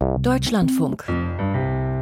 Deutschlandfunk.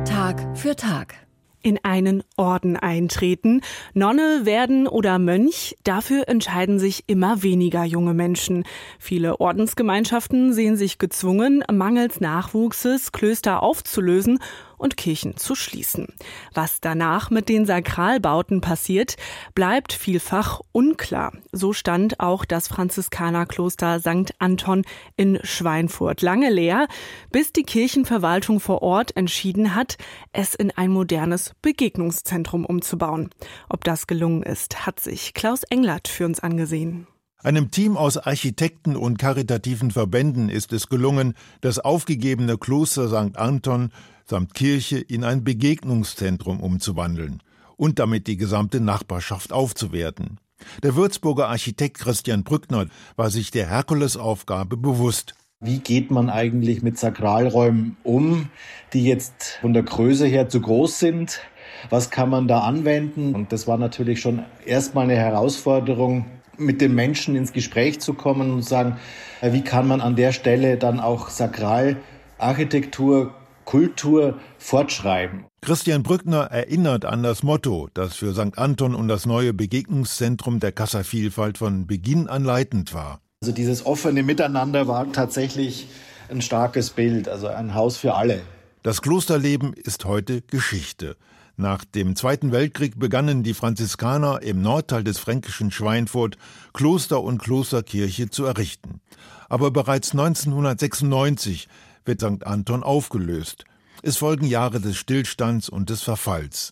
Tag für Tag in einen Orden eintreten. Nonne werden oder Mönch, dafür entscheiden sich immer weniger junge Menschen. Viele Ordensgemeinschaften sehen sich gezwungen, mangels Nachwuchses Klöster aufzulösen und Kirchen zu schließen. Was danach mit den Sakralbauten passiert, bleibt vielfach unklar. So stand auch das Franziskanerkloster St. Anton in Schweinfurt lange leer, bis die Kirchenverwaltung vor Ort entschieden hat, es in ein modernes Begegnungszentrum umzubauen. Ob das gelungen ist, hat sich Klaus Englert für uns angesehen. Einem Team aus Architekten und karitativen Verbänden ist es gelungen, das aufgegebene Kloster St. Anton samt Kirche in ein Begegnungszentrum umzuwandeln und damit die gesamte Nachbarschaft aufzuwerten. Der Würzburger Architekt Christian Brückner war sich der Herkulesaufgabe bewusst. Wie geht man eigentlich mit Sakralräumen um, die jetzt von der Größe her zu groß sind? Was kann man da anwenden? Und das war natürlich schon erstmal eine Herausforderung, mit den Menschen ins Gespräch zu kommen und sagen, wie kann man an der Stelle dann auch Sakralarchitektur Kultur fortschreiben. Christian Brückner erinnert an das Motto, das für St. Anton und das neue Begegnungszentrum der Kasservielfalt von Beginn an leitend war. Also dieses offene Miteinander war tatsächlich ein starkes Bild, also ein Haus für alle. Das Klosterleben ist heute Geschichte. Nach dem Zweiten Weltkrieg begannen die Franziskaner im Nordteil des fränkischen Schweinfurt Kloster und Klosterkirche zu errichten. Aber bereits 1996 wird St. Anton aufgelöst. Es folgen Jahre des Stillstands und des Verfalls.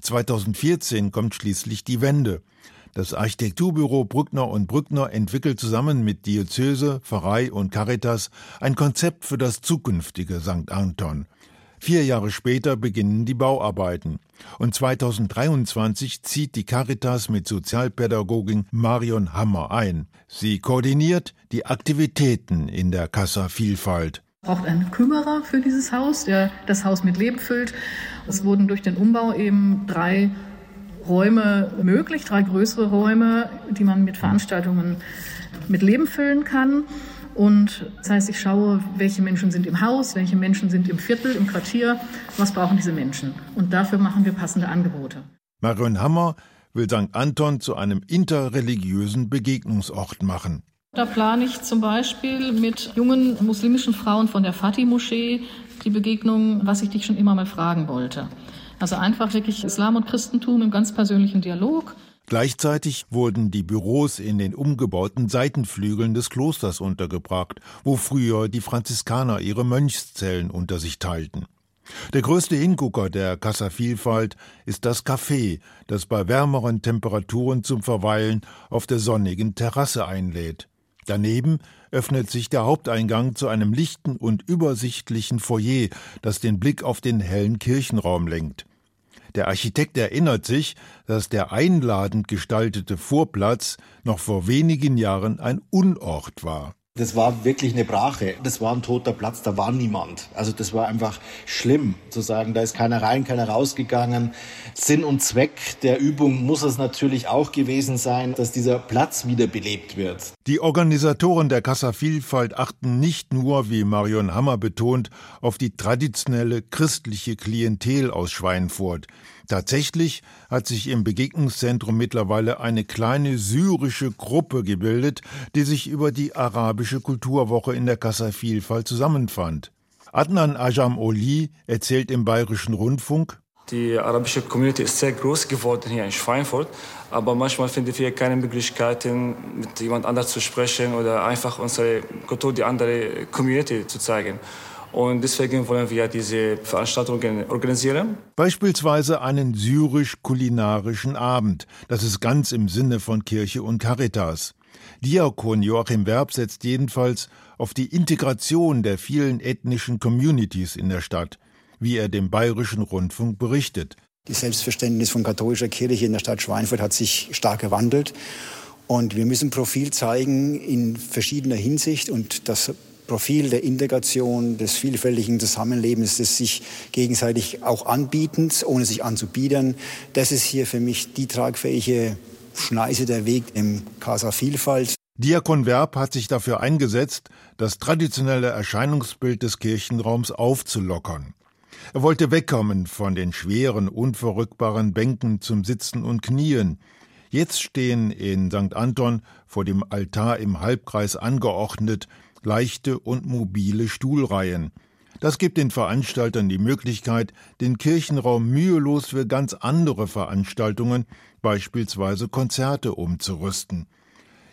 2014 kommt schließlich die Wende. Das Architekturbüro Brückner und Brückner entwickelt zusammen mit Diözese, Pfarrei und Caritas ein Konzept für das zukünftige St. Anton. Vier Jahre später beginnen die Bauarbeiten. Und 2023 zieht die Caritas mit Sozialpädagogin Marion Hammer ein. Sie koordiniert die Aktivitäten in der Kassa Vielfalt braucht einen Kümmerer für dieses Haus, der das Haus mit Leben füllt. Es wurden durch den Umbau eben drei Räume möglich, drei größere Räume, die man mit Veranstaltungen mit Leben füllen kann. Und das heißt, ich schaue, welche Menschen sind im Haus, welche Menschen sind im Viertel, im Quartier, was brauchen diese Menschen. Und dafür machen wir passende Angebote. Marion Hammer will St. Anton zu einem interreligiösen Begegnungsort machen. Da plane ich zum Beispiel mit jungen muslimischen Frauen von der Fatih-Moschee die Begegnung, was ich dich schon immer mal fragen wollte. Also einfach wirklich Islam und Christentum im ganz persönlichen Dialog. Gleichzeitig wurden die Büros in den umgebauten Seitenflügeln des Klosters untergebracht, wo früher die Franziskaner ihre Mönchszellen unter sich teilten. Der größte Hingucker der Casa Vielfalt ist das Café, das bei wärmeren Temperaturen zum Verweilen auf der sonnigen Terrasse einlädt. Daneben öffnet sich der Haupteingang zu einem lichten und übersichtlichen Foyer, das den Blick auf den hellen Kirchenraum lenkt. Der Architekt erinnert sich, dass der einladend gestaltete Vorplatz noch vor wenigen Jahren ein Unort war. Das war wirklich eine Brache. Das war ein toter Platz, da war niemand. Also das war einfach schlimm zu sagen, da ist keiner rein, keiner rausgegangen. Sinn und Zweck der Übung muss es natürlich auch gewesen sein, dass dieser Platz wiederbelebt wird. Die Organisatoren der Kassa Vielfalt achten nicht nur, wie Marion Hammer betont, auf die traditionelle christliche Klientel aus Schweinfurt. Tatsächlich hat sich im Begegnungszentrum mittlerweile eine kleine syrische Gruppe gebildet, die sich über die arabische Kulturwoche in der Kassa Vielfalt zusammenfand. Adnan Ajam Oli erzählt im Bayerischen Rundfunk, die arabische Community ist sehr groß geworden hier in Schweinfurt, aber manchmal finden wir keine Möglichkeiten, mit jemand anders zu sprechen oder einfach unsere Kultur, die andere Community zu zeigen. Und deswegen wollen wir diese Veranstaltungen organisieren. Beispielsweise einen syrisch-kulinarischen Abend. Das ist ganz im Sinne von Kirche und Caritas. Diakon Joachim Werb setzt jedenfalls auf die Integration der vielen ethnischen Communities in der Stadt, wie er dem Bayerischen Rundfunk berichtet. Das Selbstverständnis von katholischer Kirche in der Stadt Schweinfurt hat sich stark gewandelt. Und wir müssen Profil zeigen in verschiedener Hinsicht. Und das Profil der Integration, des vielfältigen Zusammenlebens, des sich gegenseitig auch anbietens, ohne sich anzubiedern. Das ist hier für mich die tragfähige Schneise der Weg im Casa Vielfalt. Diakon Werb hat sich dafür eingesetzt, das traditionelle Erscheinungsbild des Kirchenraums aufzulockern. Er wollte wegkommen von den schweren, unverrückbaren Bänken zum Sitzen und Knien. Jetzt stehen in St. Anton vor dem Altar im Halbkreis angeordnet leichte und mobile Stuhlreihen. Das gibt den Veranstaltern die Möglichkeit, den Kirchenraum mühelos für ganz andere Veranstaltungen, beispielsweise Konzerte, umzurüsten.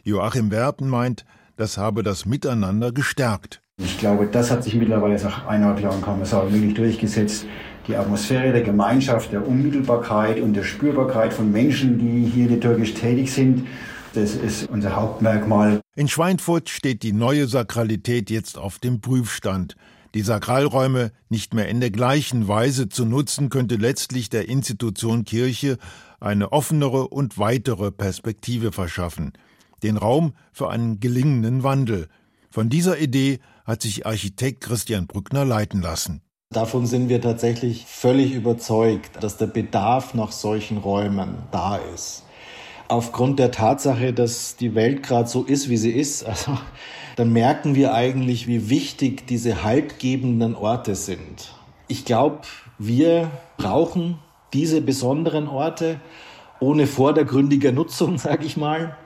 Joachim Werben meint, das habe das Miteinander gestärkt. Ich glaube, das hat sich mittlerweile nach einer klaren Kommissar wirklich durchgesetzt. Die Atmosphäre der Gemeinschaft, der Unmittelbarkeit und der Spürbarkeit von Menschen, die hier liturgisch tätig sind, das ist unser Hauptmerkmal. In Schweinfurt steht die neue Sakralität jetzt auf dem Prüfstand. Die Sakralräume nicht mehr in der gleichen Weise zu nutzen, könnte letztlich der Institution Kirche eine offenere und weitere Perspektive verschaffen. Den Raum für einen gelingenden Wandel. Von dieser Idee hat sich Architekt Christian Brückner leiten lassen. Davon sind wir tatsächlich völlig überzeugt, dass der Bedarf nach solchen Räumen da ist. Aufgrund der Tatsache, dass die Welt gerade so ist, wie sie ist, also dann merken wir eigentlich, wie wichtig diese haltgebenden Orte sind. Ich glaube, wir brauchen diese besonderen Orte ohne vordergründiger Nutzung, sage ich mal,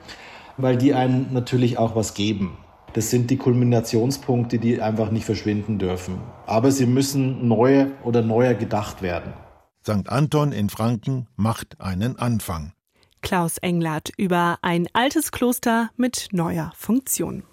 weil die einen natürlich auch was geben. Das sind die Kulminationspunkte, die einfach nicht verschwinden dürfen. Aber sie müssen neu oder neuer gedacht werden. St. Anton in Franken macht einen Anfang. Klaus Englert über ein altes Kloster mit neuer Funktion.